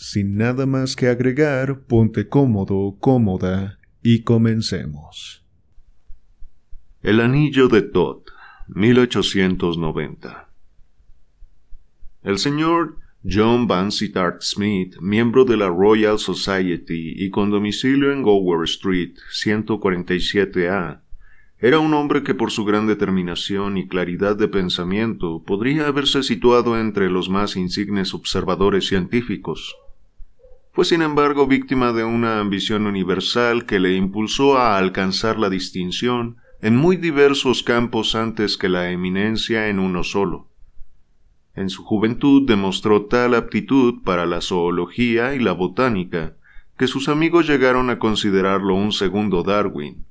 Sin nada más que agregar, ponte cómodo, cómoda y comencemos. El anillo de Todd, 1890. El señor John Vansittart Smith, miembro de la Royal Society y con domicilio en Gower Street, 147A, era un hombre que por su gran determinación y claridad de pensamiento podría haberse situado entre los más insignes observadores científicos fue sin embargo víctima de una ambición universal que le impulsó a alcanzar la distinción en muy diversos campos antes que la eminencia en uno solo. En su juventud demostró tal aptitud para la zoología y la botánica que sus amigos llegaron a considerarlo un segundo Darwin.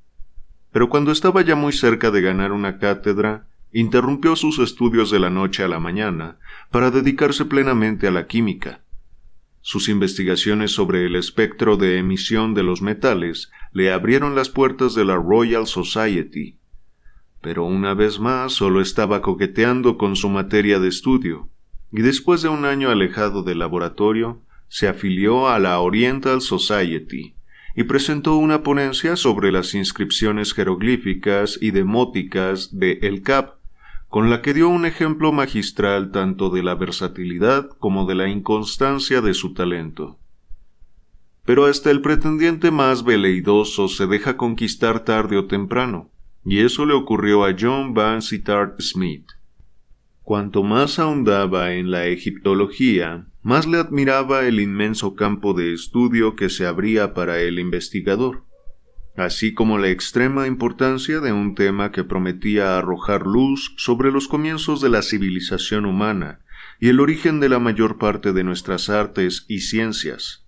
Pero cuando estaba ya muy cerca de ganar una cátedra, interrumpió sus estudios de la noche a la mañana para dedicarse plenamente a la química sus investigaciones sobre el espectro de emisión de los metales le abrieron las puertas de la Royal Society. Pero una vez más solo estaba coqueteando con su materia de estudio, y después de un año alejado del laboratorio, se afilió a la Oriental Society y presentó una ponencia sobre las inscripciones jeroglíficas y demóticas de El Cap, con la que dio un ejemplo magistral tanto de la versatilidad como de la inconstancia de su talento. Pero hasta el pretendiente más veleidoso se deja conquistar tarde o temprano, y eso le ocurrió a John Van Sittart Smith. Cuanto más ahondaba en la egiptología, más le admiraba el inmenso campo de estudio que se abría para el investigador así como la extrema importancia de un tema que prometía arrojar luz sobre los comienzos de la civilización humana y el origen de la mayor parte de nuestras artes y ciencias.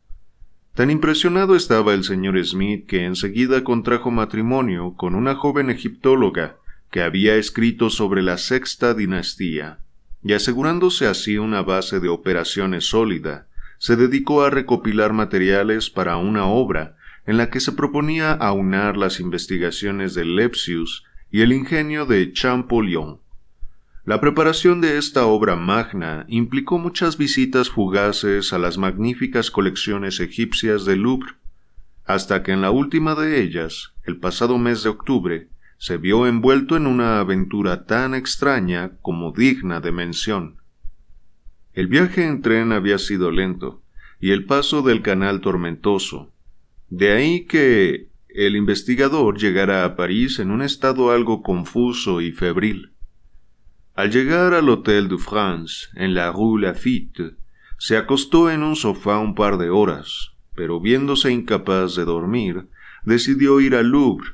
Tan impresionado estaba el señor Smith que enseguida contrajo matrimonio con una joven egiptóloga que había escrito sobre la sexta dinastía, y asegurándose así una base de operaciones sólida, se dedicó a recopilar materiales para una obra en la que se proponía aunar las investigaciones de Lepsius y el ingenio de Champollion. La preparación de esta obra magna implicó muchas visitas fugaces a las magníficas colecciones egipcias del Louvre, hasta que en la última de ellas, el pasado mes de octubre, se vio envuelto en una aventura tan extraña como digna de mención. El viaje en tren había sido lento, y el paso del canal tormentoso, de ahí que el investigador llegara a París en un estado algo confuso y febril. Al llegar al Hotel de France, en la Rue Lafitte, se acostó en un sofá un par de horas, pero viéndose incapaz de dormir, decidió ir al Louvre,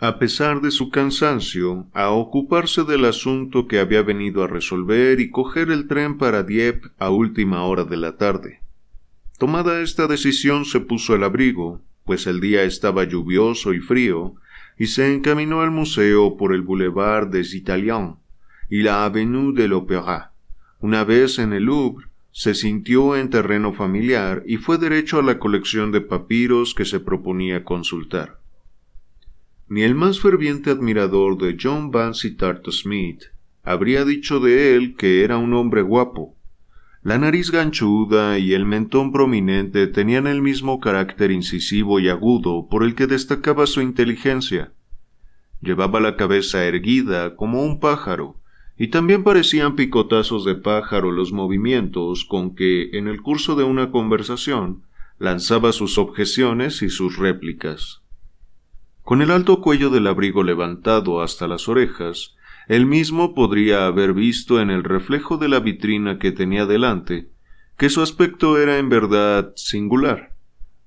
a pesar de su cansancio, a ocuparse del asunto que había venido a resolver y coger el tren para Dieppe a última hora de la tarde. Tomada esta decisión se puso el abrigo, pues el día estaba lluvioso y frío, y se encaminó al museo por el boulevard des Italiens y la avenue de l'Opéra. Una vez en el Louvre, se sintió en terreno familiar y fue derecho a la colección de papiros que se proponía consultar. Ni el más ferviente admirador de John Van Sittart Smith habría dicho de él que era un hombre guapo, la nariz ganchuda y el mentón prominente tenían el mismo carácter incisivo y agudo por el que destacaba su inteligencia. Llevaba la cabeza erguida como un pájaro, y también parecían picotazos de pájaro los movimientos con que, en el curso de una conversación, lanzaba sus objeciones y sus réplicas. Con el alto cuello del abrigo levantado hasta las orejas, él mismo podría haber visto en el reflejo de la vitrina que tenía delante que su aspecto era en verdad singular,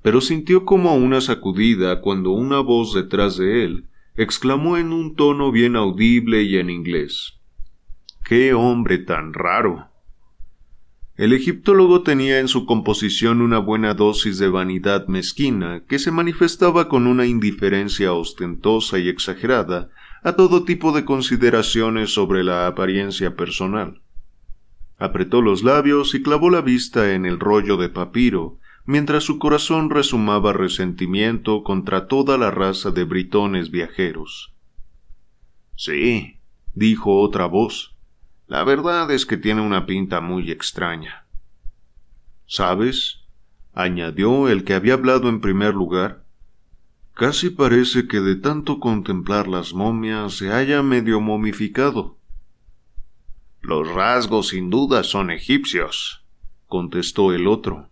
pero sintió como una sacudida cuando una voz detrás de él exclamó en un tono bien audible y en inglés ¡Qué hombre tan raro! El egiptólogo tenía en su composición una buena dosis de vanidad mezquina que se manifestaba con una indiferencia ostentosa y exagerada a todo tipo de consideraciones sobre la apariencia personal. Apretó los labios y clavó la vista en el rollo de papiro, mientras su corazón resumaba resentimiento contra toda la raza de britones viajeros. Sí, dijo otra voz, la verdad es que tiene una pinta muy extraña. ¿Sabes? añadió el que había hablado en primer lugar. Casi parece que de tanto contemplar las momias se haya medio momificado. Los rasgos sin duda son egipcios, contestó el otro.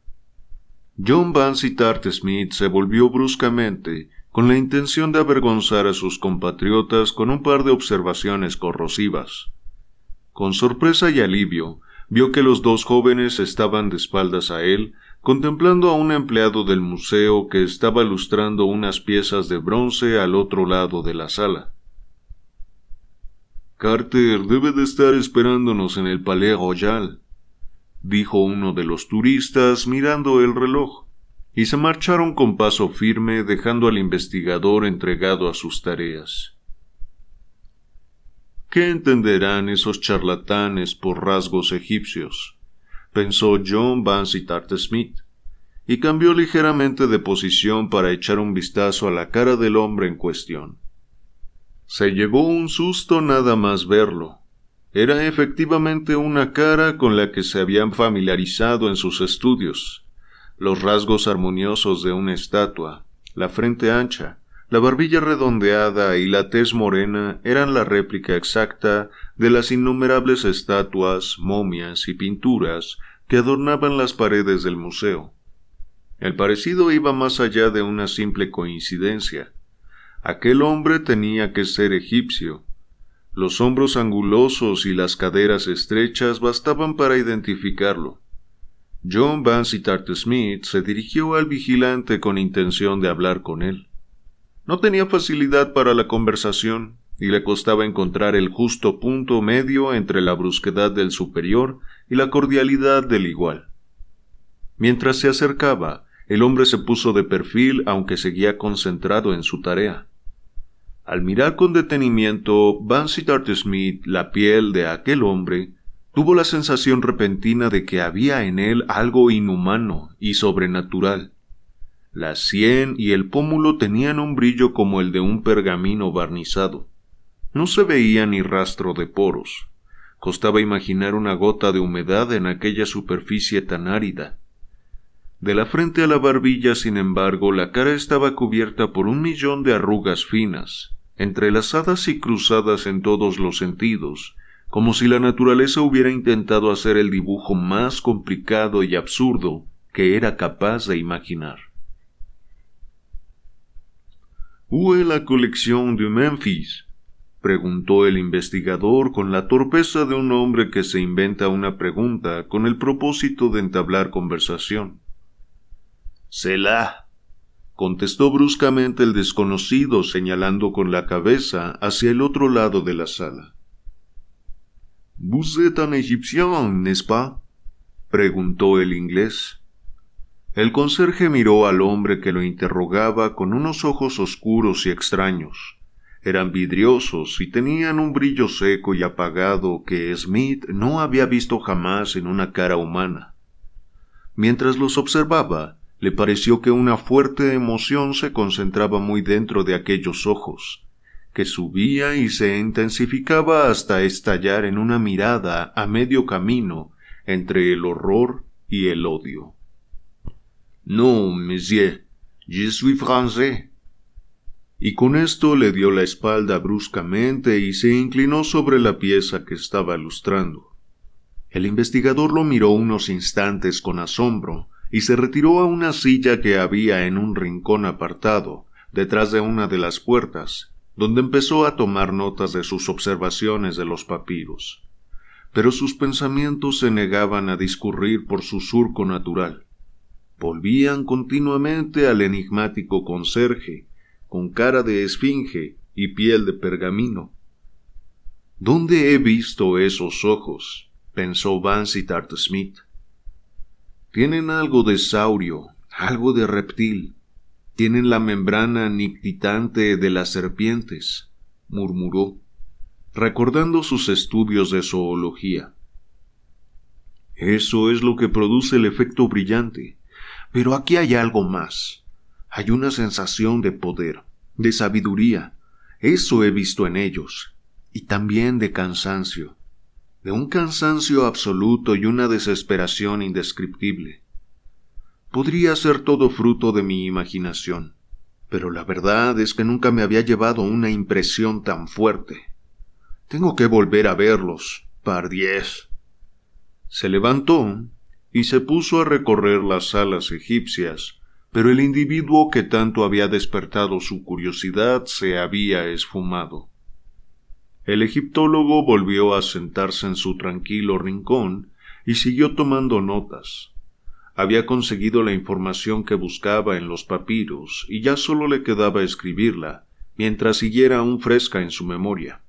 John Vansittart Smith se volvió bruscamente con la intención de avergonzar a sus compatriotas con un par de observaciones corrosivas. Con sorpresa y alivio, vio que los dos jóvenes estaban de espaldas a él, contemplando a un empleado del museo que estaba lustrando unas piezas de bronce al otro lado de la sala. Carter debe de estar esperándonos en el Palais Royal, dijo uno de los turistas mirando el reloj, y se marcharon con paso firme dejando al investigador entregado a sus tareas. ¿Qué entenderán esos charlatanes por rasgos egipcios? Pensó John Vansittart Smith, y cambió ligeramente de posición para echar un vistazo a la cara del hombre en cuestión. Se llevó un susto nada más verlo. Era efectivamente una cara con la que se habían familiarizado en sus estudios. Los rasgos armoniosos de una estatua, la frente ancha, la barbilla redondeada y la tez morena eran la réplica exacta de las innumerables estatuas, momias y pinturas que adornaban las paredes del museo. El parecido iba más allá de una simple coincidencia. Aquel hombre tenía que ser egipcio. Los hombros angulosos y las caderas estrechas bastaban para identificarlo. John Vansittart Smith se dirigió al vigilante con intención de hablar con él. No tenía facilidad para la conversación, y le costaba encontrar el justo punto medio entre la brusquedad del superior y la cordialidad del igual. Mientras se acercaba, el hombre se puso de perfil aunque seguía concentrado en su tarea. Al mirar con detenimiento Vansittart Smith la piel de aquel hombre, tuvo la sensación repentina de que había en él algo inhumano y sobrenatural. La sien y el pómulo tenían un brillo como el de un pergamino barnizado. No se veía ni rastro de poros. Costaba imaginar una gota de humedad en aquella superficie tan árida. De la frente a la barbilla, sin embargo, la cara estaba cubierta por un millón de arrugas finas, entrelazadas y cruzadas en todos los sentidos, como si la naturaleza hubiera intentado hacer el dibujo más complicado y absurdo que era capaz de imaginar. ¿Où est la colección de Memphis? preguntó el investigador con la torpeza de un hombre que se inventa una pregunta con el propósito de entablar conversación. Selah, contestó bruscamente el desconocido señalando con la cabeza hacia el otro lado de la sala. ¿Vous êtes un égyptien, n'est-ce pas? preguntó el inglés. El conserje miró al hombre que lo interrogaba con unos ojos oscuros y extraños. Eran vidriosos y tenían un brillo seco y apagado que Smith no había visto jamás en una cara humana. Mientras los observaba, le pareció que una fuerte emoción se concentraba muy dentro de aquellos ojos, que subía y se intensificaba hasta estallar en una mirada a medio camino entre el horror y el odio. No, monsieur, je suis français. Y con esto le dio la espalda bruscamente y se inclinó sobre la pieza que estaba lustrando. El investigador lo miró unos instantes con asombro, y se retiró a una silla que había en un rincón apartado, detrás de una de las puertas, donde empezó a tomar notas de sus observaciones de los papiros. Pero sus pensamientos se negaban a discurrir por su surco natural. Volvían continuamente al enigmático conserje, con cara de esfinge y piel de pergamino. ¿Dónde he visto esos ojos? pensó Vansittart Smith Tienen algo de saurio, algo de reptil. Tienen la membrana nictitante de las serpientes, murmuró, recordando sus estudios de zoología. Eso es lo que produce el efecto brillante. Pero aquí hay algo más. Hay una sensación de poder, de sabiduría. Eso he visto en ellos. Y también de cansancio de un cansancio absoluto y una desesperación indescriptible. Podría ser todo fruto de mi imaginación, pero la verdad es que nunca me había llevado una impresión tan fuerte. Tengo que volver a verlos, par diez. Se levantó y se puso a recorrer las salas egipcias, pero el individuo que tanto había despertado su curiosidad se había esfumado. El egiptólogo volvió a sentarse en su tranquilo rincón y siguió tomando notas. Había conseguido la información que buscaba en los papiros y ya solo le quedaba escribirla, mientras siguiera aún fresca en su memoria.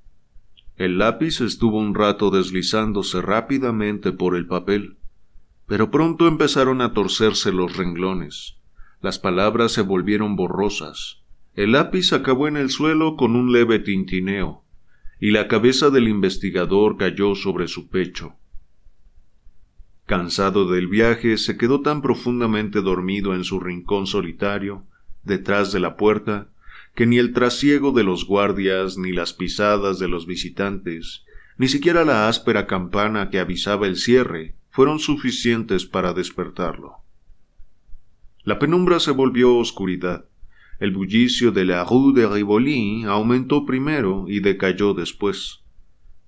El lápiz estuvo un rato deslizándose rápidamente por el papel, pero pronto empezaron a torcerse los renglones. Las palabras se volvieron borrosas. El lápiz acabó en el suelo con un leve tintineo, y la cabeza del investigador cayó sobre su pecho. Cansado del viaje, se quedó tan profundamente dormido en su rincón solitario, detrás de la puerta, que ni el trasiego de los guardias, ni las pisadas de los visitantes, ni siquiera la áspera campana que avisaba el cierre, fueron suficientes para despertarlo. La penumbra se volvió oscuridad, el bullicio de la rue de Rivoli aumentó primero y decayó después.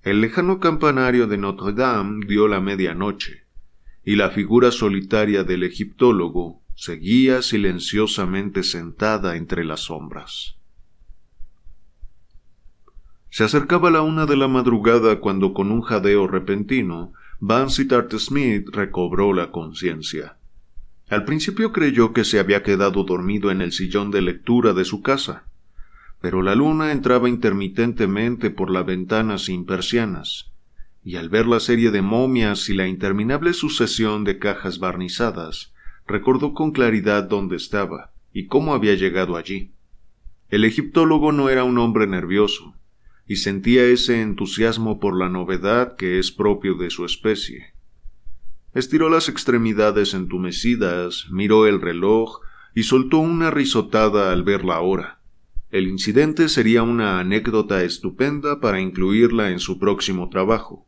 El lejano campanario de Notre Dame dio la medianoche, y la figura solitaria del egiptólogo seguía silenciosamente sentada entre las sombras. Se acercaba la una de la madrugada cuando con un jadeo repentino Vansittart Smith recobró la conciencia. Al principio creyó que se había quedado dormido en el sillón de lectura de su casa, pero la luna entraba intermitentemente por la ventana sin persianas, y al ver la serie de momias y la interminable sucesión de cajas barnizadas, recordó con claridad dónde estaba y cómo había llegado allí. El egiptólogo no era un hombre nervioso, y sentía ese entusiasmo por la novedad que es propio de su especie. Estiró las extremidades entumecidas, miró el reloj y soltó una risotada al ver la hora. El incidente sería una anécdota estupenda para incluirla en su próximo trabajo,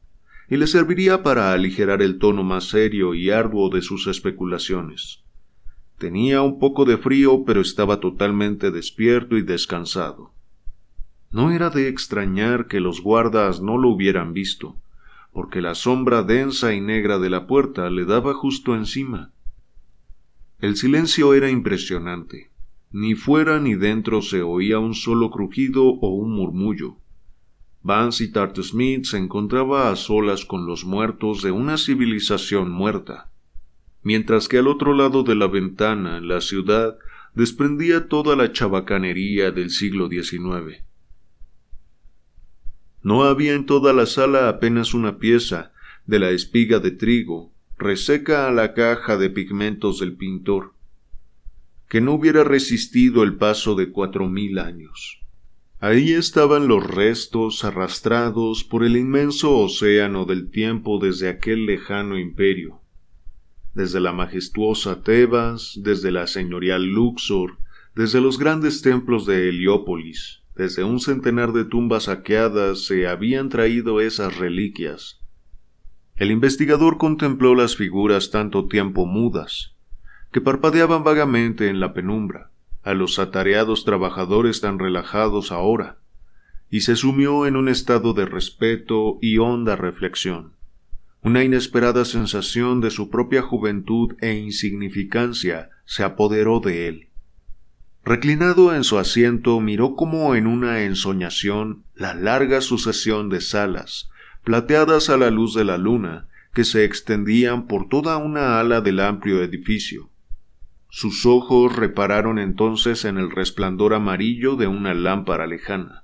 y le serviría para aligerar el tono más serio y arduo de sus especulaciones. Tenía un poco de frío, pero estaba totalmente despierto y descansado. No era de extrañar que los guardas no lo hubieran visto porque la sombra densa y negra de la puerta le daba justo encima. El silencio era impresionante. Ni fuera ni dentro se oía un solo crujido o un murmullo. Vance y Tart Smith se encontraba a solas con los muertos de una civilización muerta, mientras que al otro lado de la ventana, la ciudad, desprendía toda la chabacanería del siglo XIX. No había en toda la sala apenas una pieza de la espiga de trigo, reseca a la caja de pigmentos del pintor, que no hubiera resistido el paso de cuatro mil años. Ahí estaban los restos arrastrados por el inmenso océano del tiempo desde aquel lejano imperio, desde la majestuosa Tebas, desde la señorial Luxor, desde los grandes templos de Heliópolis, desde un centenar de tumbas saqueadas se habían traído esas reliquias. El investigador contempló las figuras tanto tiempo mudas, que parpadeaban vagamente en la penumbra, a los atareados trabajadores tan relajados ahora, y se sumió en un estado de respeto y honda reflexión. Una inesperada sensación de su propia juventud e insignificancia se apoderó de él. Reclinado en su asiento, miró como en una ensoñación la larga sucesión de salas, plateadas a la luz de la luna, que se extendían por toda una ala del amplio edificio. Sus ojos repararon entonces en el resplandor amarillo de una lámpara lejana.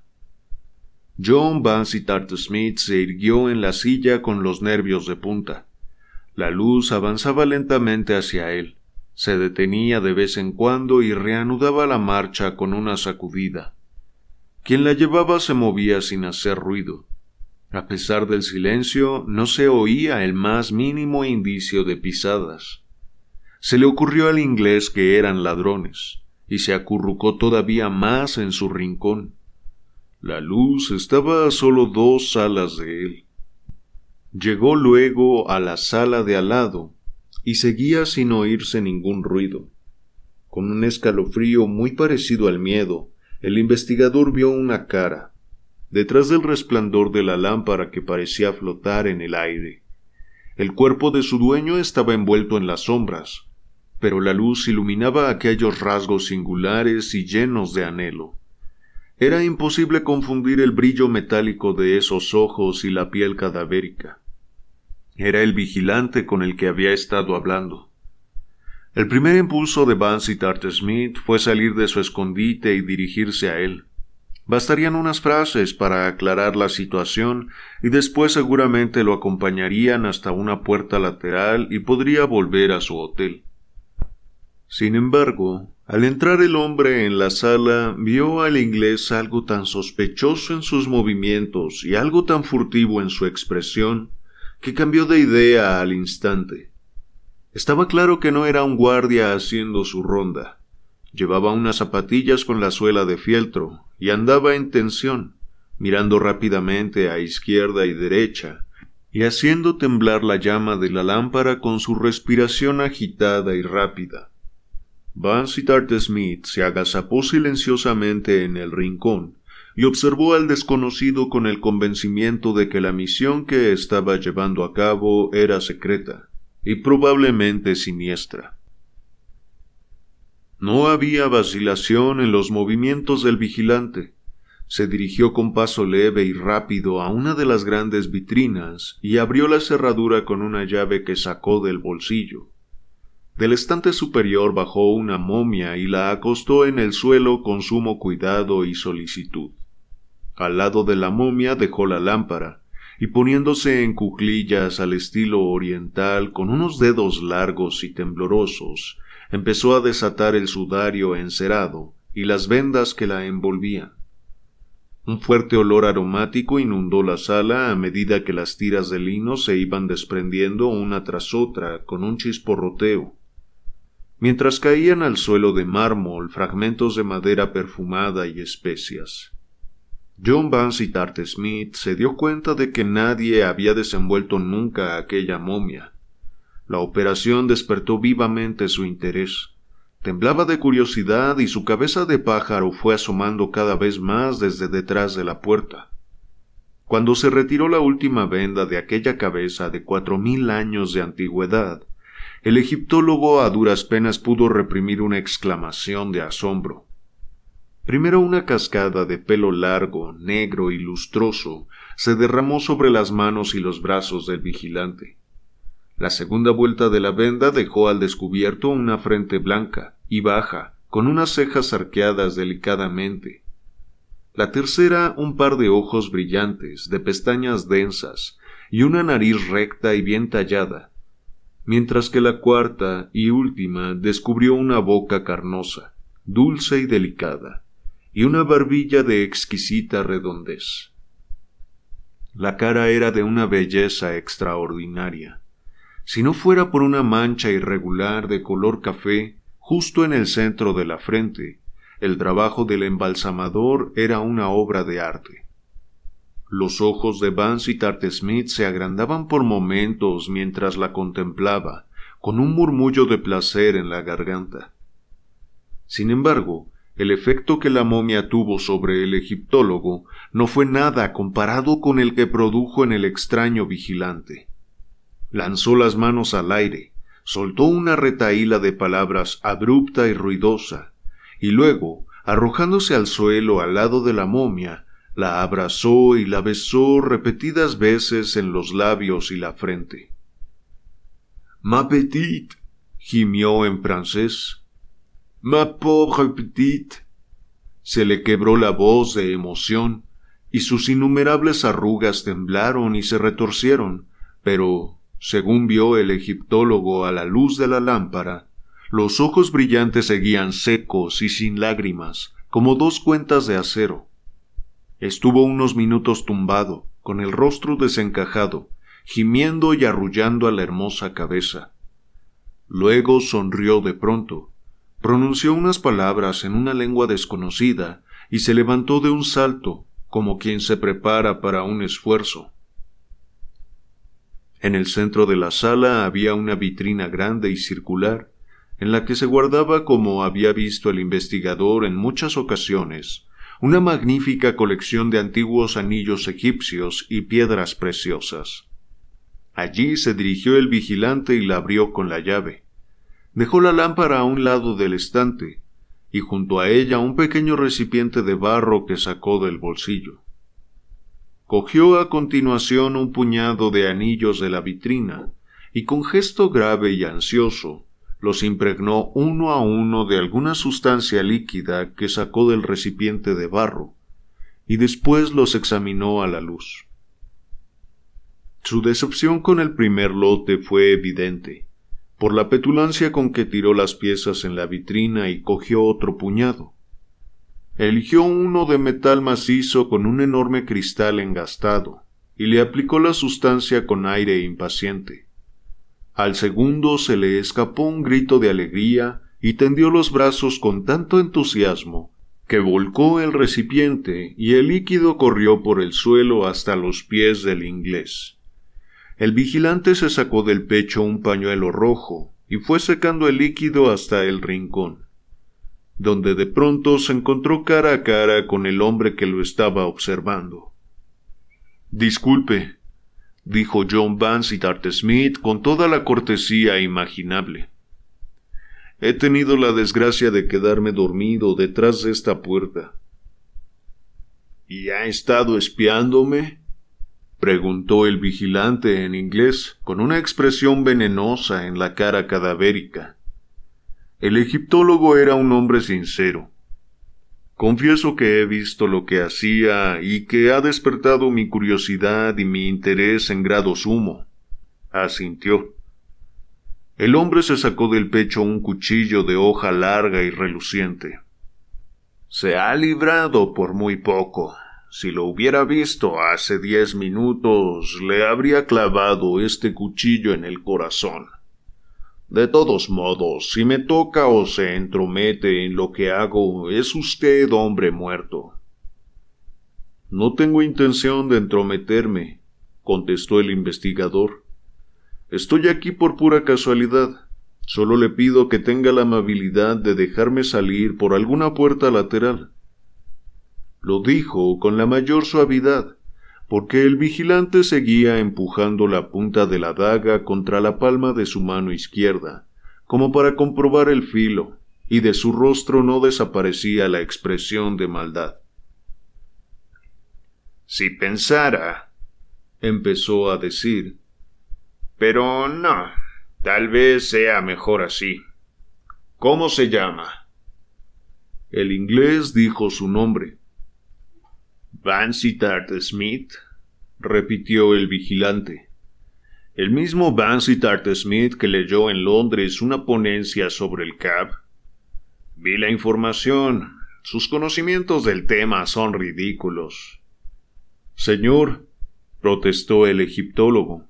John Vansittart Smith se irguió en la silla con los nervios de punta. La luz avanzaba lentamente hacia él, se detenía de vez en cuando y reanudaba la marcha con una sacudida. Quien la llevaba se movía sin hacer ruido. A pesar del silencio, no se oía el más mínimo indicio de pisadas. Se le ocurrió al inglés que eran ladrones, y se acurrucó todavía más en su rincón. La luz estaba a solo dos salas de él. Llegó luego a la sala de al lado, y seguía sin oírse ningún ruido. Con un escalofrío muy parecido al miedo, el investigador vio una cara, detrás del resplandor de la lámpara que parecía flotar en el aire. El cuerpo de su dueño estaba envuelto en las sombras, pero la luz iluminaba aquellos rasgos singulares y llenos de anhelo. Era imposible confundir el brillo metálico de esos ojos y la piel cadavérica. Era el vigilante con el que había estado hablando. El primer impulso de Tart Smith fue salir de su escondite y dirigirse a él. Bastarían unas frases para aclarar la situación y después seguramente lo acompañarían hasta una puerta lateral y podría volver a su hotel. Sin embargo, al entrar el hombre en la sala vio al inglés algo tan sospechoso en sus movimientos y algo tan furtivo en su expresión que cambió de idea al instante. Estaba claro que no era un guardia haciendo su ronda. Llevaba unas zapatillas con la suela de fieltro y andaba en tensión, mirando rápidamente a izquierda y derecha, y haciendo temblar la llama de la lámpara con su respiración agitada y rápida. Vansittart Smith se agazapó silenciosamente en el rincón y observó al desconocido con el convencimiento de que la misión que estaba llevando a cabo era secreta y probablemente siniestra. No había vacilación en los movimientos del vigilante. Se dirigió con paso leve y rápido a una de las grandes vitrinas y abrió la cerradura con una llave que sacó del bolsillo. Del estante superior bajó una momia y la acostó en el suelo con sumo cuidado y solicitud. Al lado de la momia dejó la lámpara, y poniéndose en cuclillas al estilo oriental con unos dedos largos y temblorosos, empezó a desatar el sudario encerado y las vendas que la envolvían. Un fuerte olor aromático inundó la sala a medida que las tiras de lino se iban desprendiendo una tras otra con un chisporroteo, mientras caían al suelo de mármol fragmentos de madera perfumada y especias. John Vansittart Smith se dio cuenta de que nadie había desenvuelto nunca aquella momia, la operación despertó vivamente su interés. Temblaba de curiosidad y su cabeza de pájaro fue asomando cada vez más desde detrás de la puerta. Cuando se retiró la última venda de aquella cabeza de cuatro mil años de antigüedad, el egiptólogo a duras penas pudo reprimir una exclamación de asombro. Primero una cascada de pelo largo, negro y lustroso se derramó sobre las manos y los brazos del vigilante. La segunda vuelta de la venda dejó al descubierto una frente blanca y baja, con unas cejas arqueadas delicadamente. La tercera un par de ojos brillantes, de pestañas densas, y una nariz recta y bien tallada, mientras que la cuarta y última descubrió una boca carnosa, dulce y delicada, y una barbilla de exquisita redondez. La cara era de una belleza extraordinaria si no fuera por una mancha irregular de color café justo en el centro de la frente, el trabajo del embalsamador era una obra de arte. Los ojos de Tart Smith se agrandaban por momentos mientras la contemplaba, con un murmullo de placer en la garganta. Sin embargo, el efecto que la momia tuvo sobre el egiptólogo no fue nada comparado con el que produjo en el extraño vigilante lanzó las manos al aire, soltó una retaíla de palabras abrupta y ruidosa, y luego, arrojándose al suelo al lado de la momia, la abrazó y la besó repetidas veces en los labios y la frente. Ma petite, gimió en francés. Ma pauvre petite. Se le quebró la voz de emoción, y sus innumerables arrugas temblaron y se retorcieron, pero según vio el egiptólogo a la luz de la lámpara, los ojos brillantes seguían secos y sin lágrimas, como dos cuentas de acero. Estuvo unos minutos tumbado, con el rostro desencajado, gimiendo y arrullando a la hermosa cabeza. Luego sonrió de pronto, pronunció unas palabras en una lengua desconocida y se levantó de un salto, como quien se prepara para un esfuerzo. En el centro de la sala había una vitrina grande y circular, en la que se guardaba, como había visto el investigador en muchas ocasiones, una magnífica colección de antiguos anillos egipcios y piedras preciosas. Allí se dirigió el vigilante y la abrió con la llave. Dejó la lámpara a un lado del estante, y junto a ella un pequeño recipiente de barro que sacó del bolsillo. Cogió a continuación un puñado de anillos de la vitrina, y con gesto grave y ansioso los impregnó uno a uno de alguna sustancia líquida que sacó del recipiente de barro, y después los examinó a la luz. Su decepción con el primer lote fue evidente, por la petulancia con que tiró las piezas en la vitrina y cogió otro puñado. Eligió uno de metal macizo con un enorme cristal engastado, y le aplicó la sustancia con aire impaciente. Al segundo se le escapó un grito de alegría y tendió los brazos con tanto entusiasmo que volcó el recipiente y el líquido corrió por el suelo hasta los pies del inglés. El vigilante se sacó del pecho un pañuelo rojo y fue secando el líquido hasta el rincón, donde de pronto se encontró cara a cara con el hombre que lo estaba observando. Disculpe, dijo John Vansittart Smith con toda la cortesía imaginable. He tenido la desgracia de quedarme dormido detrás de esta puerta. ¿Y ha estado espiándome? Preguntó el vigilante en inglés, con una expresión venenosa en la cara cadavérica. El egiptólogo era un hombre sincero. Confieso que he visto lo que hacía y que ha despertado mi curiosidad y mi interés en grado sumo. Asintió. El hombre se sacó del pecho un cuchillo de hoja larga y reluciente. Se ha librado por muy poco, si lo hubiera visto hace diez minutos, le habría clavado este cuchillo en el corazón. De todos modos, si me toca o se entromete en lo que hago, es usted hombre muerto. No tengo intención de entrometerme, contestó el investigador. Estoy aquí por pura casualidad. Solo le pido que tenga la amabilidad de dejarme salir por alguna puerta lateral. Lo dijo con la mayor suavidad, porque el vigilante seguía empujando la punta de la daga contra la palma de su mano izquierda, como para comprobar el filo, y de su rostro no desaparecía la expresión de maldad. Si pensara, empezó a decir, pero no, tal vez sea mejor así. ¿Cómo se llama? El inglés dijo su nombre. Vansittart Smith, repitió el vigilante. El mismo Vansittart Smith que leyó en Londres una ponencia sobre el CAB. Vi la información. Sus conocimientos del tema son ridículos. Señor, protestó el egiptólogo.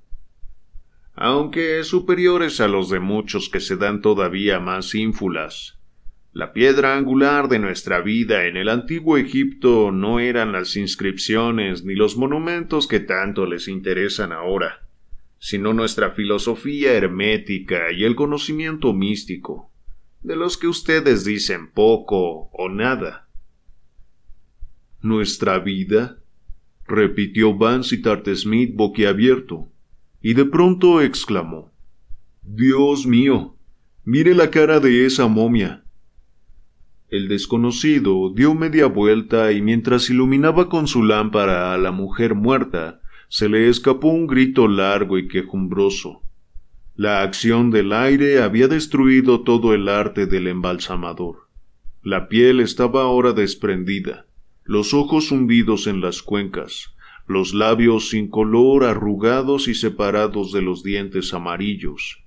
Aunque superiores a los de muchos que se dan todavía más ínfulas. La piedra angular de nuestra vida en el antiguo Egipto no eran las inscripciones ni los monumentos que tanto les interesan ahora, sino nuestra filosofía hermética y el conocimiento místico, de los que ustedes dicen poco o nada. ¿Nuestra vida? repitió Vansittart Smith boquiabierto, y de pronto exclamó Dios mío, mire la cara de esa momia. El desconocido dio media vuelta y mientras iluminaba con su lámpara a la mujer muerta, se le escapó un grito largo y quejumbroso. La acción del aire había destruido todo el arte del embalsamador. La piel estaba ahora desprendida, los ojos hundidos en las cuencas, los labios sin color arrugados y separados de los dientes amarillos,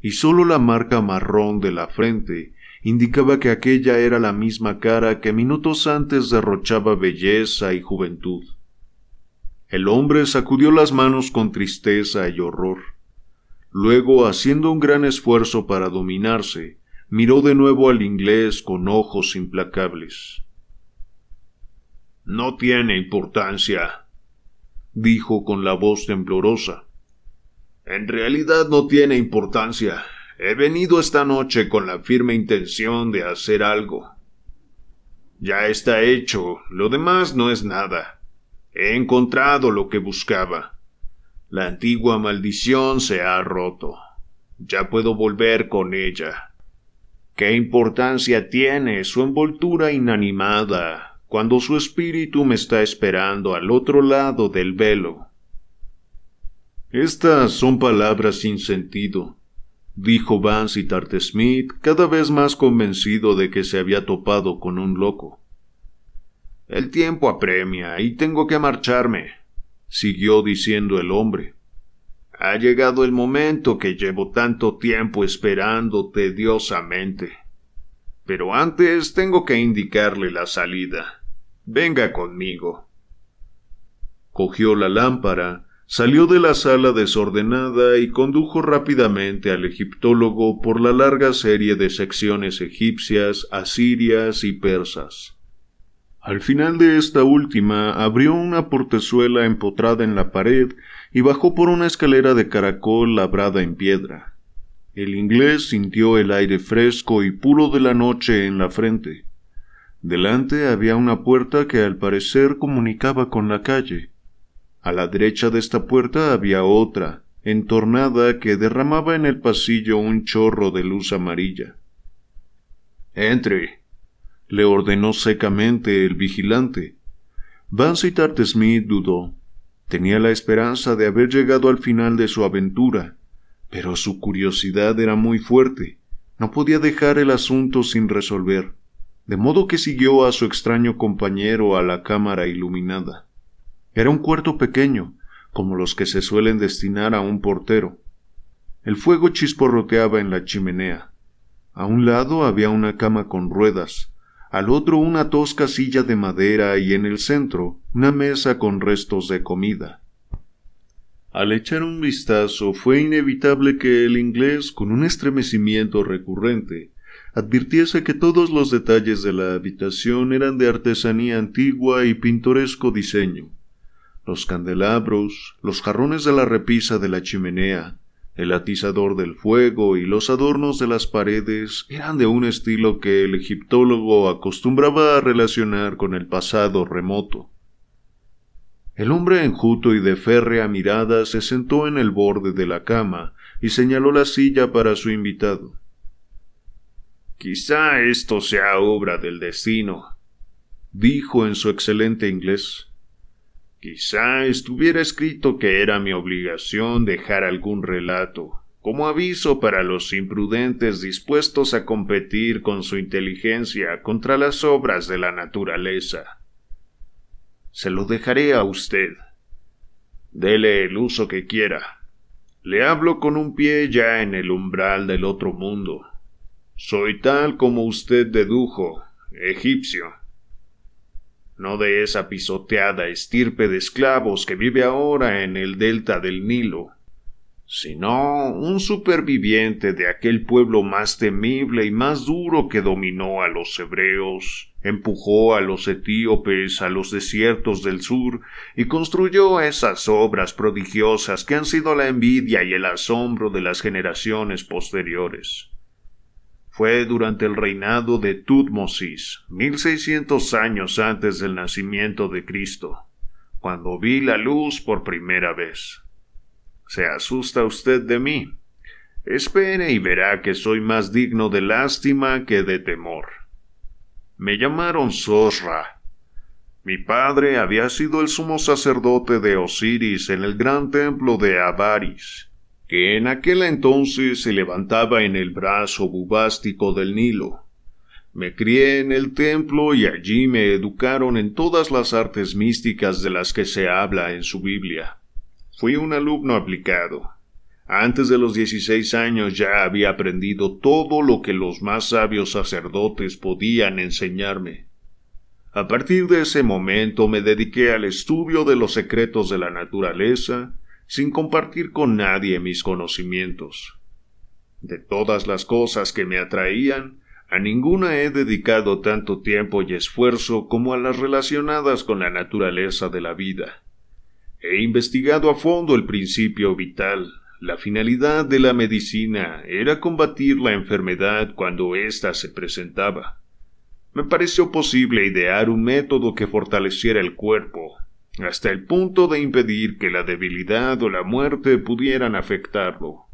y sólo la marca marrón de la frente indicaba que aquella era la misma cara que minutos antes derrochaba belleza y juventud. El hombre sacudió las manos con tristeza y horror. Luego, haciendo un gran esfuerzo para dominarse, miró de nuevo al inglés con ojos implacables. No tiene importancia, dijo con la voz temblorosa. En realidad no tiene importancia. He venido esta noche con la firme intención de hacer algo. Ya está hecho, lo demás no es nada. He encontrado lo que buscaba. La antigua maldición se ha roto. Ya puedo volver con ella. ¿Qué importancia tiene su envoltura inanimada cuando su espíritu me está esperando al otro lado del velo? Estas son palabras sin sentido, dijo Vansittart Smith, cada vez más convencido de que se había topado con un loco. El tiempo apremia y tengo que marcharme, siguió diciendo el hombre. Ha llegado el momento que llevo tanto tiempo esperando tediosamente. Pero antes tengo que indicarle la salida. Venga conmigo. Cogió la lámpara Salió de la sala desordenada y condujo rápidamente al egiptólogo por la larga serie de secciones egipcias, asirias y persas. Al final de esta última abrió una portezuela empotrada en la pared y bajó por una escalera de caracol labrada en piedra. El inglés sintió el aire fresco y puro de la noche en la frente. Delante había una puerta que al parecer comunicaba con la calle. A la derecha de esta puerta había otra, entornada, que derramaba en el pasillo un chorro de luz amarilla. Entre, le ordenó secamente el vigilante. Vansittart Smith dudó. Tenía la esperanza de haber llegado al final de su aventura, pero su curiosidad era muy fuerte. No podía dejar el asunto sin resolver, de modo que siguió a su extraño compañero a la cámara iluminada. Era un cuarto pequeño, como los que se suelen destinar a un portero. El fuego chisporroteaba en la chimenea. A un lado había una cama con ruedas, al otro una tosca silla de madera y en el centro una mesa con restos de comida. Al echar un vistazo fue inevitable que el inglés, con un estremecimiento recurrente, advirtiese que todos los detalles de la habitación eran de artesanía antigua y pintoresco diseño los candelabros, los jarrones de la repisa de la chimenea, el atizador del fuego y los adornos de las paredes eran de un estilo que el egiptólogo acostumbraba a relacionar con el pasado remoto. El hombre enjuto y de férrea mirada se sentó en el borde de la cama y señaló la silla para su invitado. Quizá esto sea obra del destino, dijo en su excelente inglés. Quizá estuviera escrito que era mi obligación dejar algún relato, como aviso para los imprudentes dispuestos a competir con su inteligencia contra las obras de la naturaleza. Se lo dejaré a usted. Dele el uso que quiera. Le hablo con un pie ya en el umbral del otro mundo. Soy tal como usted dedujo, egipcio no de esa pisoteada estirpe de esclavos que vive ahora en el delta del Nilo, sino un superviviente de aquel pueblo más temible y más duro que dominó a los hebreos, empujó a los etíopes a los desiertos del sur y construyó esas obras prodigiosas que han sido la envidia y el asombro de las generaciones posteriores. Fue durante el reinado de Tutmosis, mil seiscientos años antes del nacimiento de Cristo, cuando vi la luz por primera vez. ¿Se asusta usted de mí? Espere y verá que soy más digno de lástima que de temor. Me llamaron Sosra. Mi padre había sido el sumo sacerdote de Osiris en el gran templo de Avaris que en aquel entonces se levantaba en el brazo bubástico del Nilo. Me crié en el templo y allí me educaron en todas las artes místicas de las que se habla en su Biblia. Fui un alumno aplicado. Antes de los dieciséis años ya había aprendido todo lo que los más sabios sacerdotes podían enseñarme. A partir de ese momento me dediqué al estudio de los secretos de la naturaleza, sin compartir con nadie mis conocimientos. De todas las cosas que me atraían, a ninguna he dedicado tanto tiempo y esfuerzo como a las relacionadas con la naturaleza de la vida. He investigado a fondo el principio vital. La finalidad de la medicina era combatir la enfermedad cuando ésta se presentaba. Me pareció posible idear un método que fortaleciera el cuerpo, hasta el punto de impedir que la debilidad o la muerte pudieran afectarlo.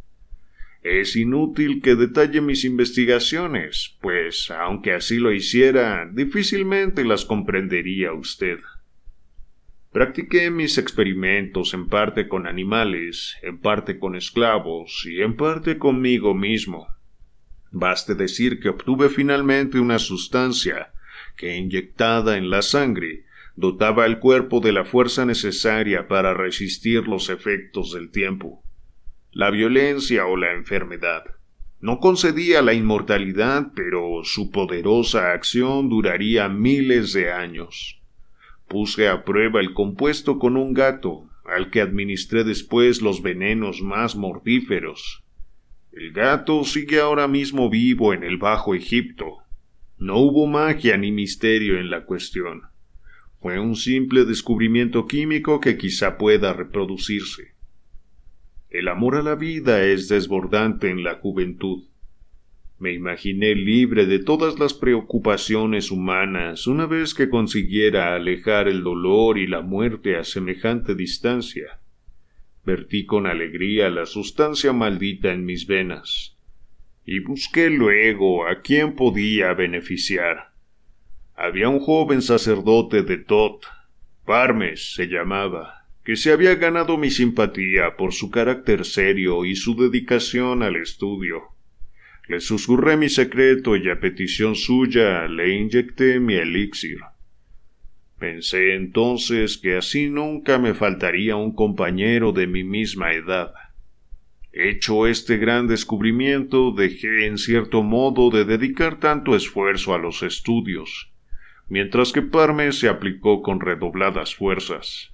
Es inútil que detalle mis investigaciones, pues, aunque así lo hiciera, difícilmente las comprendería usted. Practiqué mis experimentos en parte con animales, en parte con esclavos y en parte conmigo mismo. Baste decir que obtuve finalmente una sustancia que, inyectada en la sangre, dotaba al cuerpo de la fuerza necesaria para resistir los efectos del tiempo la violencia o la enfermedad. No concedía la inmortalidad, pero su poderosa acción duraría miles de años. Puse a prueba el compuesto con un gato, al que administré después los venenos más mortíferos. El gato sigue ahora mismo vivo en el Bajo Egipto. No hubo magia ni misterio en la cuestión. Fue un simple descubrimiento químico que quizá pueda reproducirse. El amor a la vida es desbordante en la juventud. Me imaginé libre de todas las preocupaciones humanas una vez que consiguiera alejar el dolor y la muerte a semejante distancia. Vertí con alegría la sustancia maldita en mis venas, y busqué luego a quien podía beneficiar. Había un joven sacerdote de Tot, Parmes se llamaba, que se había ganado mi simpatía por su carácter serio y su dedicación al estudio. Le susurré mi secreto y a petición suya le inyecté mi elixir. Pensé entonces que así nunca me faltaría un compañero de mi misma edad. Hecho este gran descubrimiento, dejé en cierto modo de dedicar tanto esfuerzo a los estudios, mientras que Parme se aplicó con redobladas fuerzas.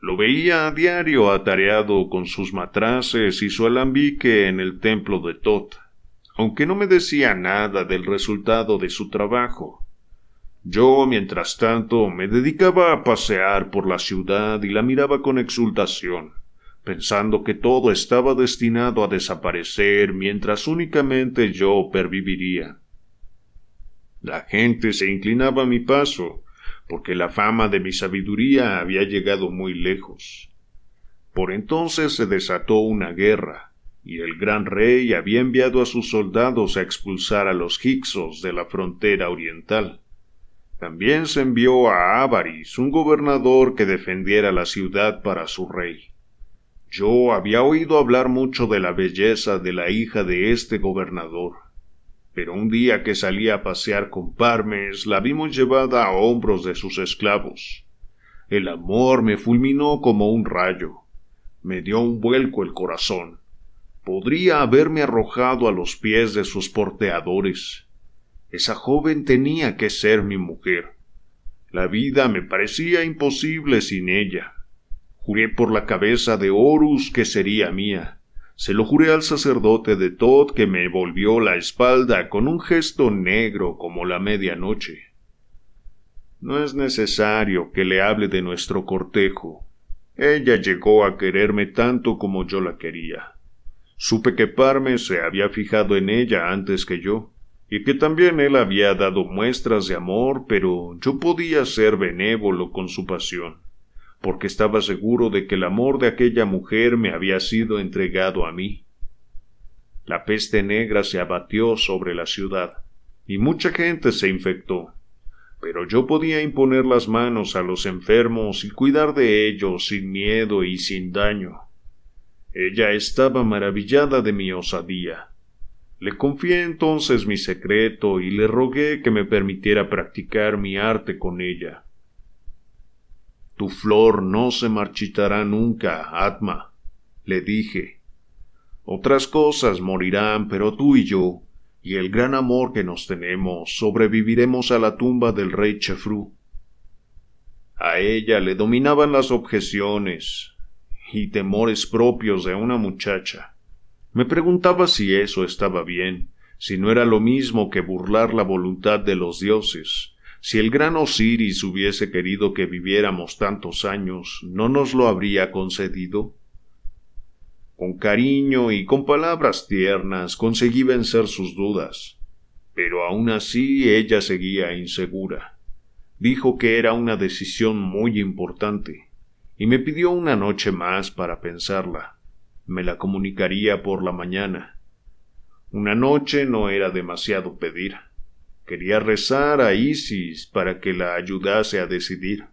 Lo veía a diario atareado con sus matraces y su alambique en el templo de Tot, aunque no me decía nada del resultado de su trabajo. Yo, mientras tanto, me dedicaba a pasear por la ciudad y la miraba con exultación, pensando que todo estaba destinado a desaparecer mientras únicamente yo perviviría. La gente se inclinaba a mi paso, porque la fama de mi sabiduría había llegado muy lejos. Por entonces se desató una guerra, y el gran rey había enviado a sus soldados a expulsar a los Hicsos de la frontera oriental. También se envió a Ávaris un gobernador que defendiera la ciudad para su rey. Yo había oído hablar mucho de la belleza de la hija de este gobernador, pero un día que salí a pasear con Parmes la vimos llevada a hombros de sus esclavos. El amor me fulminó como un rayo. Me dio un vuelco el corazón. Podría haberme arrojado a los pies de sus porteadores. Esa joven tenía que ser mi mujer. La vida me parecía imposible sin ella. Juré por la cabeza de Horus que sería mía. Se lo juré al sacerdote de Todd que me volvió la espalda con un gesto negro como la medianoche. No es necesario que le hable de nuestro cortejo. Ella llegó a quererme tanto como yo la quería. Supe que Parme se había fijado en ella antes que yo, y que también él había dado muestras de amor, pero yo podía ser benévolo con su pasión porque estaba seguro de que el amor de aquella mujer me había sido entregado a mí. La peste negra se abatió sobre la ciudad, y mucha gente se infectó, pero yo podía imponer las manos a los enfermos y cuidar de ellos sin miedo y sin daño. Ella estaba maravillada de mi osadía. Le confié entonces mi secreto y le rogué que me permitiera practicar mi arte con ella. Tu flor no se marchitará nunca, Atma, le dije. Otras cosas morirán, pero tú y yo, y el gran amor que nos tenemos, sobreviviremos a la tumba del rey Chefru. A ella le dominaban las objeciones y temores propios de una muchacha. Me preguntaba si eso estaba bien, si no era lo mismo que burlar la voluntad de los dioses, si el gran Osiris hubiese querido que viviéramos tantos años, ¿no nos lo habría concedido? Con cariño y con palabras tiernas conseguí vencer sus dudas, pero aun así ella seguía insegura. Dijo que era una decisión muy importante, y me pidió una noche más para pensarla. Me la comunicaría por la mañana. Una noche no era demasiado pedir. Quería rezar a Isis para que la ayudase a decidir.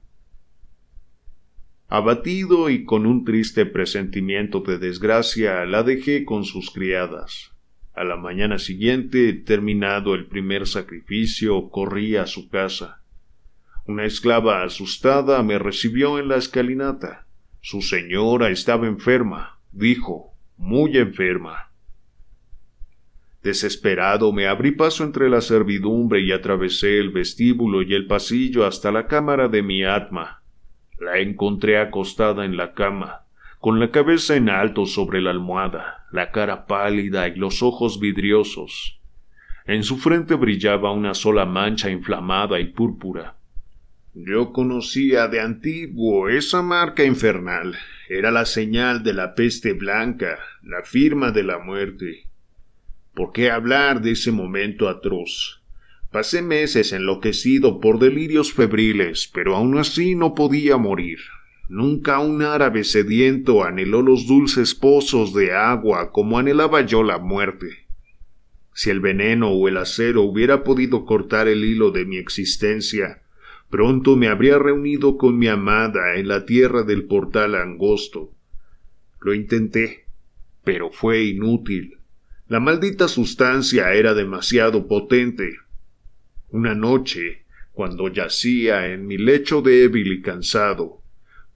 Abatido y con un triste presentimiento de desgracia, la dejé con sus criadas. A la mañana siguiente, terminado el primer sacrificio, corrí a su casa. Una esclava asustada me recibió en la escalinata. Su señora estaba enferma, dijo, muy enferma. Desesperado me abrí paso entre la servidumbre y atravesé el vestíbulo y el pasillo hasta la cámara de mi atma. La encontré acostada en la cama, con la cabeza en alto sobre la almohada, la cara pálida y los ojos vidriosos. En su frente brillaba una sola mancha inflamada y púrpura. Yo conocía de antiguo esa marca infernal. Era la señal de la peste blanca, la firma de la muerte. ¿Por qué hablar de ese momento atroz? Pasé meses enloquecido por delirios febriles, pero aun así no podía morir. Nunca un árabe sediento anheló los dulces pozos de agua como anhelaba yo la muerte. Si el veneno o el acero hubiera podido cortar el hilo de mi existencia, pronto me habría reunido con mi amada en la tierra del portal angosto. Lo intenté, pero fue inútil. La maldita sustancia era demasiado potente. Una noche, cuando yacía en mi lecho débil y cansado,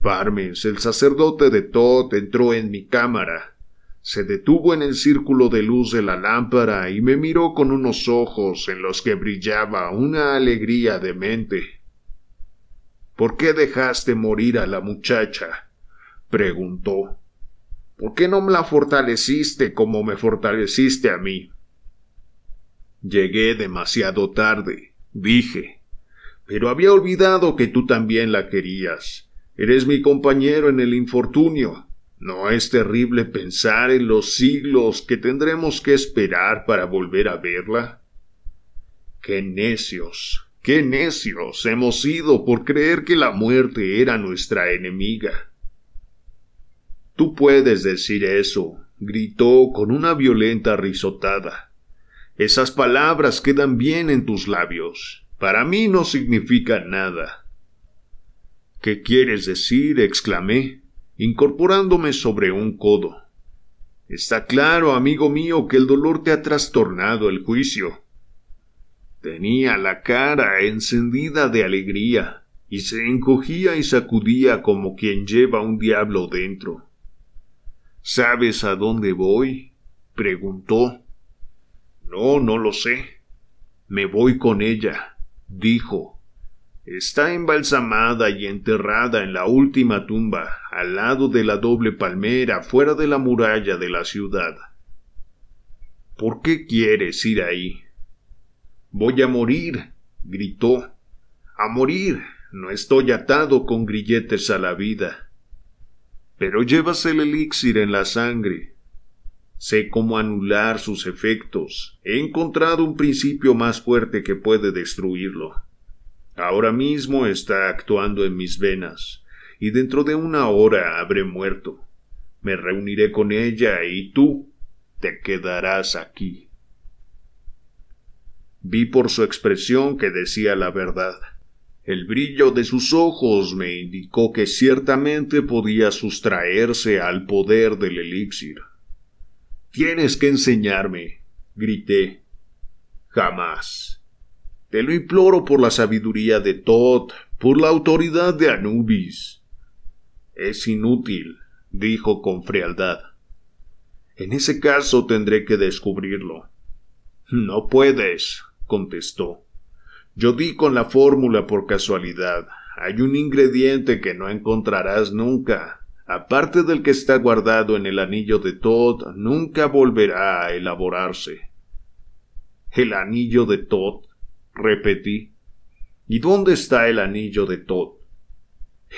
Parmes, el sacerdote de Tot, entró en mi cámara. Se detuvo en el círculo de luz de la lámpara y me miró con unos ojos en los que brillaba una alegría demente. ¿Por qué dejaste morir a la muchacha? preguntó. ¿Por qué no me la fortaleciste como me fortaleciste a mí? Llegué demasiado tarde, dije, pero había olvidado que tú también la querías. Eres mi compañero en el infortunio. ¿No es terrible pensar en los siglos que tendremos que esperar para volver a verla? ¡Qué necios! ¡Qué necios hemos sido por creer que la muerte era nuestra enemiga! Tú puedes decir eso, gritó con una violenta risotada. Esas palabras quedan bien en tus labios. Para mí no significan nada. ¿Qué quieres decir? exclamé, incorporándome sobre un codo. Está claro, amigo mío, que el dolor te ha trastornado el juicio. Tenía la cara encendida de alegría, y se encogía y sacudía como quien lleva un diablo dentro. ¿Sabes a dónde voy? preguntó. No, no lo sé. Me voy con ella, dijo. Está embalsamada y enterrada en la última tumba, al lado de la doble palmera, fuera de la muralla de la ciudad. ¿Por qué quieres ir ahí? Voy a morir, gritó. A morir. No estoy atado con grilletes a la vida pero llevas el elixir en la sangre. Sé cómo anular sus efectos. He encontrado un principio más fuerte que puede destruirlo. Ahora mismo está actuando en mis venas, y dentro de una hora habré muerto. Me reuniré con ella y tú te quedarás aquí. Vi por su expresión que decía la verdad. El brillo de sus ojos me indicó que ciertamente podía sustraerse al poder del elixir. Tienes que enseñarme, grité. Jamás. Te lo imploro por la sabiduría de Todd, por la autoridad de Anubis. Es inútil, dijo con frialdad. En ese caso tendré que descubrirlo. No puedes, contestó. Yo di con la fórmula por casualidad. Hay un ingrediente que no encontrarás nunca. Aparte del que está guardado en el anillo de Todd, nunca volverá a elaborarse. El anillo de Todd, repetí. ¿Y dónde está el anillo de Todd?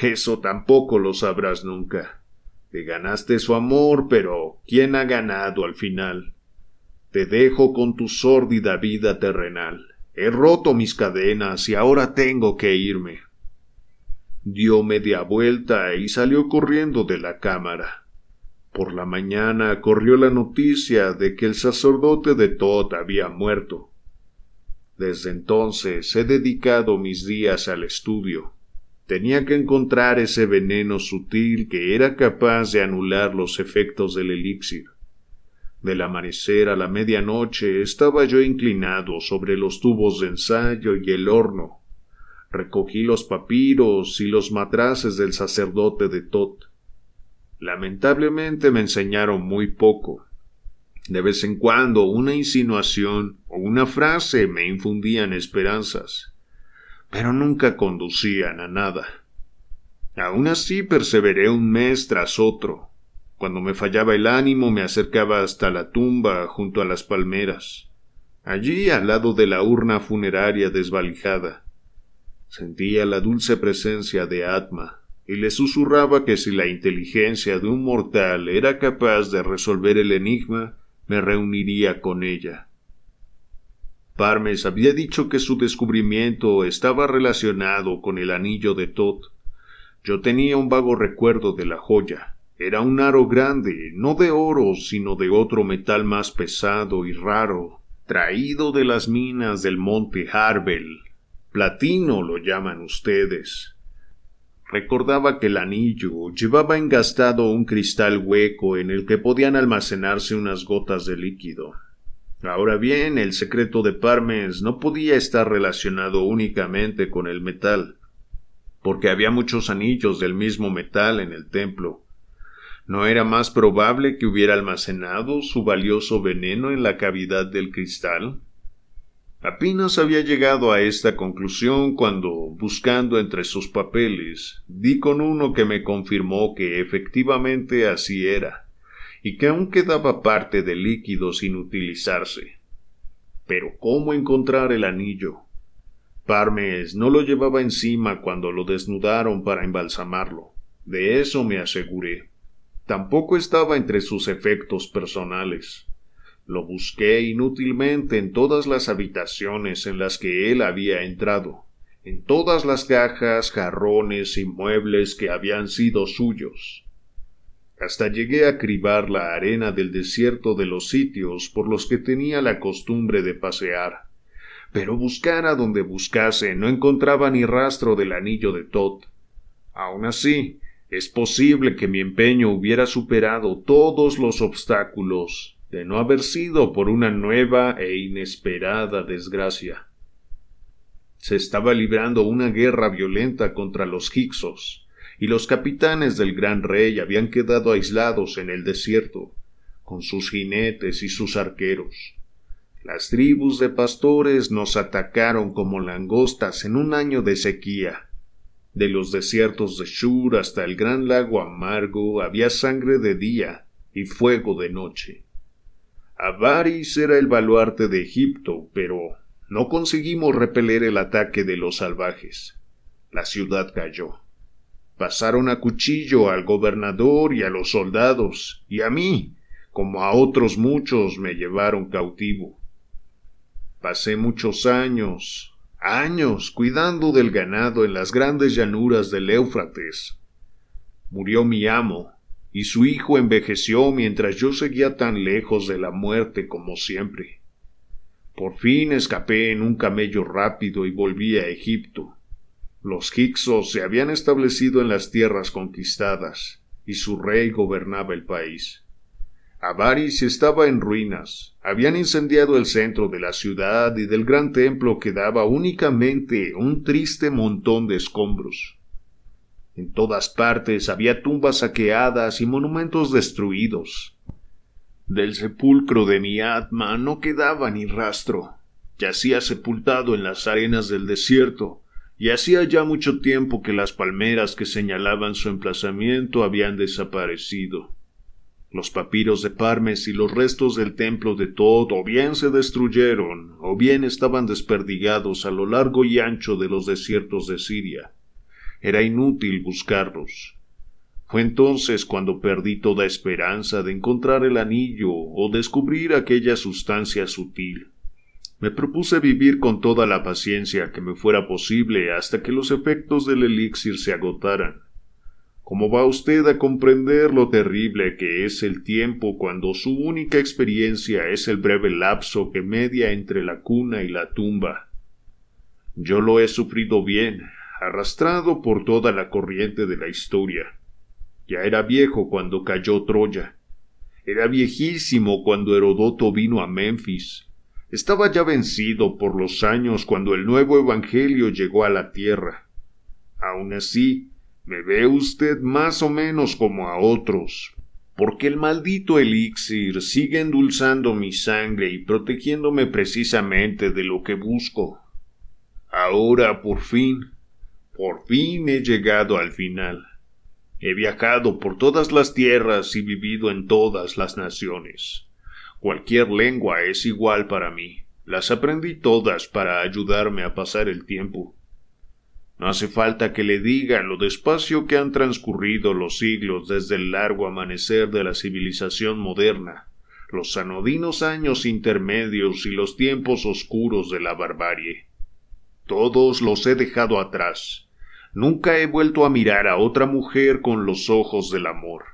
Eso tampoco lo sabrás nunca. Te ganaste su amor, pero ¿quién ha ganado al final? Te dejo con tu sórdida vida terrenal. He roto mis cadenas y ahora tengo que irme. Dio media vuelta y salió corriendo de la cámara. Por la mañana corrió la noticia de que el sacerdote de Todd había muerto. Desde entonces he dedicado mis días al estudio. Tenía que encontrar ese veneno sutil que era capaz de anular los efectos del elixir. Del amanecer a la medianoche estaba yo inclinado sobre los tubos de ensayo y el horno. Recogí los papiros y los matraces del sacerdote de Tot. Lamentablemente me enseñaron muy poco. De vez en cuando una insinuación o una frase me infundían esperanzas, pero nunca conducían a nada. Aun así perseveré un mes tras otro. Cuando me fallaba el ánimo me acercaba hasta la tumba junto a las palmeras. Allí, al lado de la urna funeraria desvalijada, sentía la dulce presencia de Atma, y le susurraba que si la inteligencia de un mortal era capaz de resolver el enigma, me reuniría con ella. Parmes había dicho que su descubrimiento estaba relacionado con el anillo de Tot. Yo tenía un vago recuerdo de la joya. Era un aro grande, no de oro, sino de otro metal más pesado y raro, traído de las minas del monte Harbel. Platino lo llaman ustedes. Recordaba que el anillo llevaba engastado un cristal hueco en el que podían almacenarse unas gotas de líquido. Ahora bien, el secreto de Parmes no podía estar relacionado únicamente con el metal, porque había muchos anillos del mismo metal en el templo. ¿No era más probable que hubiera almacenado su valioso veneno en la cavidad del cristal? Apenas había llegado a esta conclusión cuando, buscando entre sus papeles, di con uno que me confirmó que efectivamente así era, y que aún quedaba parte del líquido sin utilizarse. Pero ¿cómo encontrar el anillo? Parmes no lo llevaba encima cuando lo desnudaron para embalsamarlo. De eso me aseguré. Tampoco estaba entre sus efectos personales. Lo busqué inútilmente en todas las habitaciones en las que él había entrado, en todas las cajas, jarrones y muebles que habían sido suyos. Hasta llegué a cribar la arena del desierto de los sitios por los que tenía la costumbre de pasear. Pero buscara donde buscase no encontraba ni rastro del anillo de Todd. Aun así, es posible que mi empeño hubiera superado todos los obstáculos de no haber sido por una nueva e inesperada desgracia. Se estaba librando una guerra violenta contra los Hicsos, y los capitanes del gran rey habían quedado aislados en el desierto, con sus jinetes y sus arqueros. Las tribus de pastores nos atacaron como langostas en un año de sequía. De los desiertos de Shur hasta el gran lago amargo había sangre de día y fuego de noche. Avaris era el baluarte de Egipto, pero no conseguimos repeler el ataque de los salvajes. La ciudad cayó. Pasaron a cuchillo al gobernador y a los soldados, y a mí, como a otros muchos, me llevaron cautivo. Pasé muchos años, años, cuidando del ganado en las grandes llanuras del Éufrates. Murió mi amo, y su hijo envejeció mientras yo seguía tan lejos de la muerte como siempre. Por fin escapé en un camello rápido y volví a Egipto. Los Hicsos se habían establecido en las tierras conquistadas, y su rey gobernaba el país. Avaris estaba en ruinas. Habían incendiado el centro de la ciudad y del gran templo quedaba únicamente un triste montón de escombros. En todas partes había tumbas saqueadas y monumentos destruidos. Del sepulcro de mi Atma no quedaba ni rastro. Yacía sepultado en las arenas del desierto, y hacía ya mucho tiempo que las palmeras que señalaban su emplazamiento habían desaparecido. Los papiros de Parmes y los restos del templo de Tod o bien se destruyeron, o bien estaban desperdigados a lo largo y ancho de los desiertos de Siria. Era inútil buscarlos. Fue entonces cuando perdí toda esperanza de encontrar el anillo o descubrir aquella sustancia sutil. Me propuse vivir con toda la paciencia que me fuera posible hasta que los efectos del elixir se agotaran. ¿Cómo va usted a comprender lo terrible que es el tiempo cuando su única experiencia es el breve lapso que media entre la cuna y la tumba? Yo lo he sufrido bien, arrastrado por toda la corriente de la historia. Ya era viejo cuando cayó Troya. Era viejísimo cuando Herodoto vino a Memphis. Estaba ya vencido por los años cuando el nuevo Evangelio llegó a la tierra. Aun así, me ve usted más o menos como a otros, porque el maldito elixir sigue endulzando mi sangre y protegiéndome precisamente de lo que busco. Ahora, por fin, por fin he llegado al final. He viajado por todas las tierras y vivido en todas las naciones. Cualquier lengua es igual para mí. Las aprendí todas para ayudarme a pasar el tiempo. No hace falta que le diga lo despacio que han transcurrido los siglos desde el largo amanecer de la civilización moderna, los anodinos años intermedios y los tiempos oscuros de la barbarie. Todos los he dejado atrás. Nunca he vuelto a mirar a otra mujer con los ojos del amor.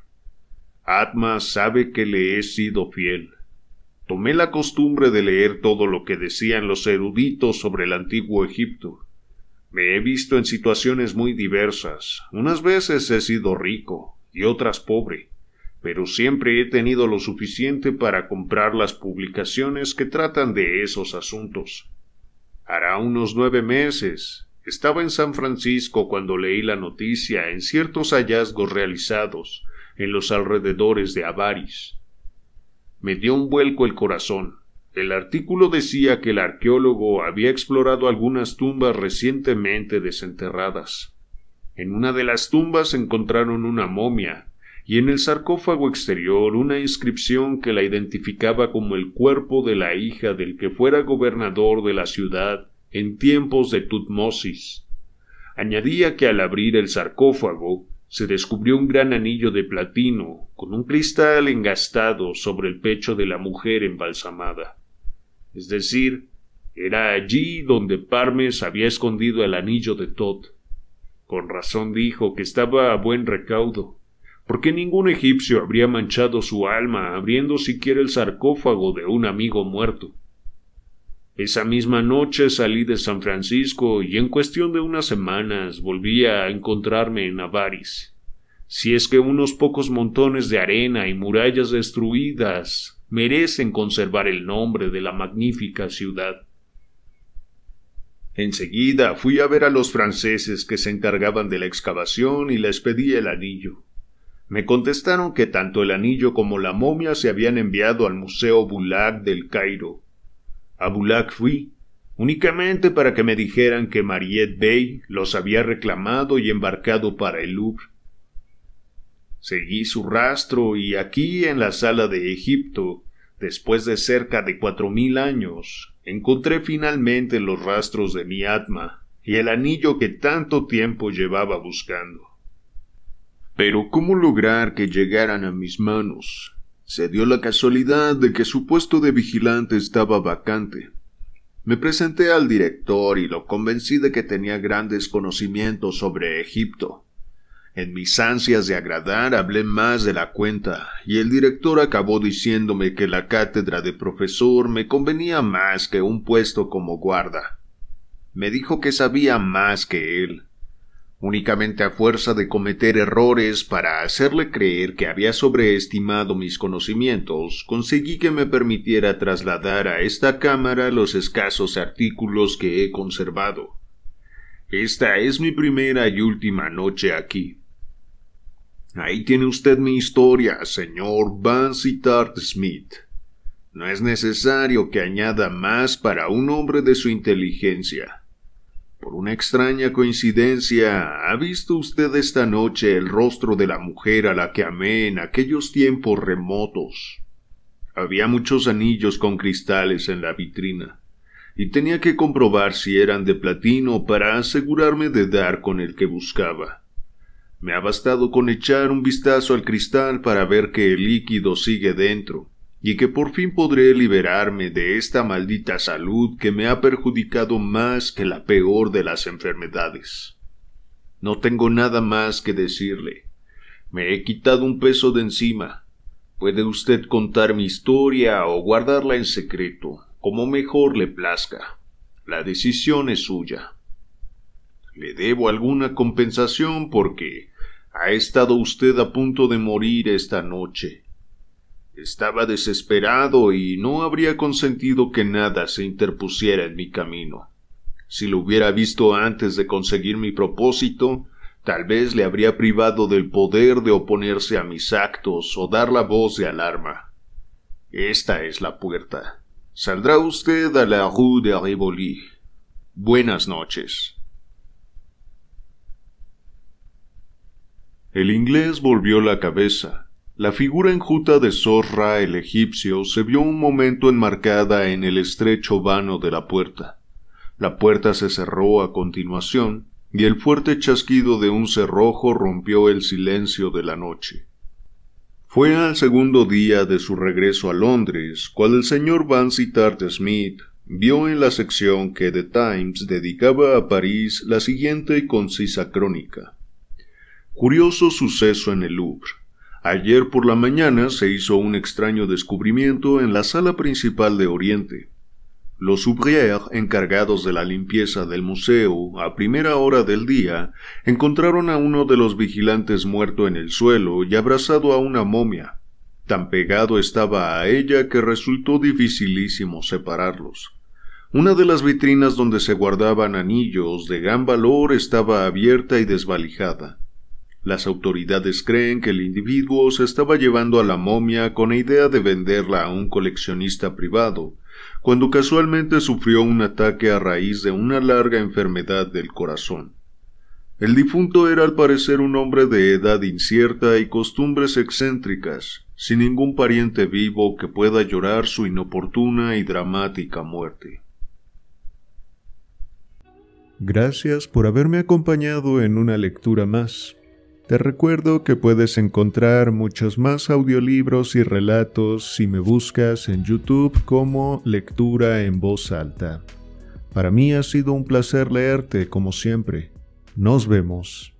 Atma sabe que le he sido fiel. Tomé la costumbre de leer todo lo que decían los eruditos sobre el antiguo Egipto. Me he visto en situaciones muy diversas. Unas veces he sido rico y otras pobre, pero siempre he tenido lo suficiente para comprar las publicaciones que tratan de esos asuntos. Hará unos nueve meses. Estaba en San Francisco cuando leí la noticia en ciertos hallazgos realizados en los alrededores de Avaris me dio un vuelco el corazón. El artículo decía que el arqueólogo había explorado algunas tumbas recientemente desenterradas. En una de las tumbas encontraron una momia y en el sarcófago exterior una inscripción que la identificaba como el cuerpo de la hija del que fuera gobernador de la ciudad en tiempos de Tutmosis. Añadía que al abrir el sarcófago se descubrió un gran anillo de platino con un cristal engastado sobre el pecho de la mujer embalsamada. Es decir, era allí donde Parmes había escondido el anillo de Tod. Con razón dijo que estaba a buen recaudo, porque ningún egipcio habría manchado su alma abriendo siquiera el sarcófago de un amigo muerto. Esa misma noche salí de San Francisco y en cuestión de unas semanas volví a encontrarme en Avaris. Si es que unos pocos montones de arena y murallas destruidas merecen conservar el nombre de la magnífica ciudad. Enseguida fui a ver a los franceses que se encargaban de la excavación y les pedí el anillo. Me contestaron que tanto el anillo como la momia se habían enviado al Museo Bulag del Cairo, a Bulak fui, únicamente para que me dijeran que Mariette Bey los había reclamado y embarcado para el Louvre. Seguí su rastro y aquí en la sala de Egipto, después de cerca de cuatro mil años, encontré finalmente los rastros de mi Atma y el anillo que tanto tiempo llevaba buscando. Pero ¿cómo lograr que llegaran a mis manos? Se dio la casualidad de que su puesto de vigilante estaba vacante. Me presenté al director y lo convencí de que tenía grandes conocimientos sobre Egipto. En mis ansias de agradar hablé más de la cuenta, y el director acabó diciéndome que la cátedra de profesor me convenía más que un puesto como guarda. Me dijo que sabía más que él. Únicamente a fuerza de cometer errores para hacerle creer que había sobreestimado mis conocimientos, conseguí que me permitiera trasladar a esta cámara los escasos artículos que he conservado. Esta es mi primera y última noche aquí. Ahí tiene usted mi historia, señor Vansittart Smith. No es necesario que añada más para un hombre de su inteligencia. Por una extraña coincidencia, ¿ha visto usted esta noche el rostro de la mujer a la que amé en aquellos tiempos remotos? Había muchos anillos con cristales en la vitrina, y tenía que comprobar si eran de platino para asegurarme de dar con el que buscaba. Me ha bastado con echar un vistazo al cristal para ver que el líquido sigue dentro, y que por fin podré liberarme de esta maldita salud que me ha perjudicado más que la peor de las enfermedades. No tengo nada más que decirle. Me he quitado un peso de encima. Puede usted contar mi historia o guardarla en secreto, como mejor le plazca. La decisión es suya. Le debo alguna compensación porque ha estado usted a punto de morir esta noche estaba desesperado y no habría consentido que nada se interpusiera en mi camino. Si lo hubiera visto antes de conseguir mi propósito, tal vez le habría privado del poder de oponerse a mis actos o dar la voz de alarma. Esta es la puerta. Saldrá usted a la rue de Rivoli. Buenas noches. El inglés volvió la cabeza la figura enjuta de Zorra el egipcio se vio un momento enmarcada en el estrecho vano de la puerta. La puerta se cerró a continuación, y el fuerte chasquido de un cerrojo rompió el silencio de la noche. Fue al segundo día de su regreso a Londres cuando el señor Vansittart Smith vio en la sección que The Times dedicaba a París la siguiente y concisa crónica. Curioso suceso en el Louvre. Ayer por la mañana se hizo un extraño descubrimiento en la sala principal de Oriente. Los ouvriers encargados de la limpieza del museo a primera hora del día encontraron a uno de los vigilantes muerto en el suelo y abrazado a una momia. Tan pegado estaba a ella que resultó dificilísimo separarlos. Una de las vitrinas donde se guardaban anillos de gran valor estaba abierta y desvalijada. Las autoridades creen que el individuo se estaba llevando a la momia con la idea de venderla a un coleccionista privado, cuando casualmente sufrió un ataque a raíz de una larga enfermedad del corazón. El difunto era al parecer un hombre de edad incierta y costumbres excéntricas, sin ningún pariente vivo que pueda llorar su inoportuna y dramática muerte. Gracias por haberme acompañado en una lectura más. Te recuerdo que puedes encontrar muchos más audiolibros y relatos si me buscas en YouTube como Lectura en voz alta. Para mí ha sido un placer leerte como siempre. Nos vemos.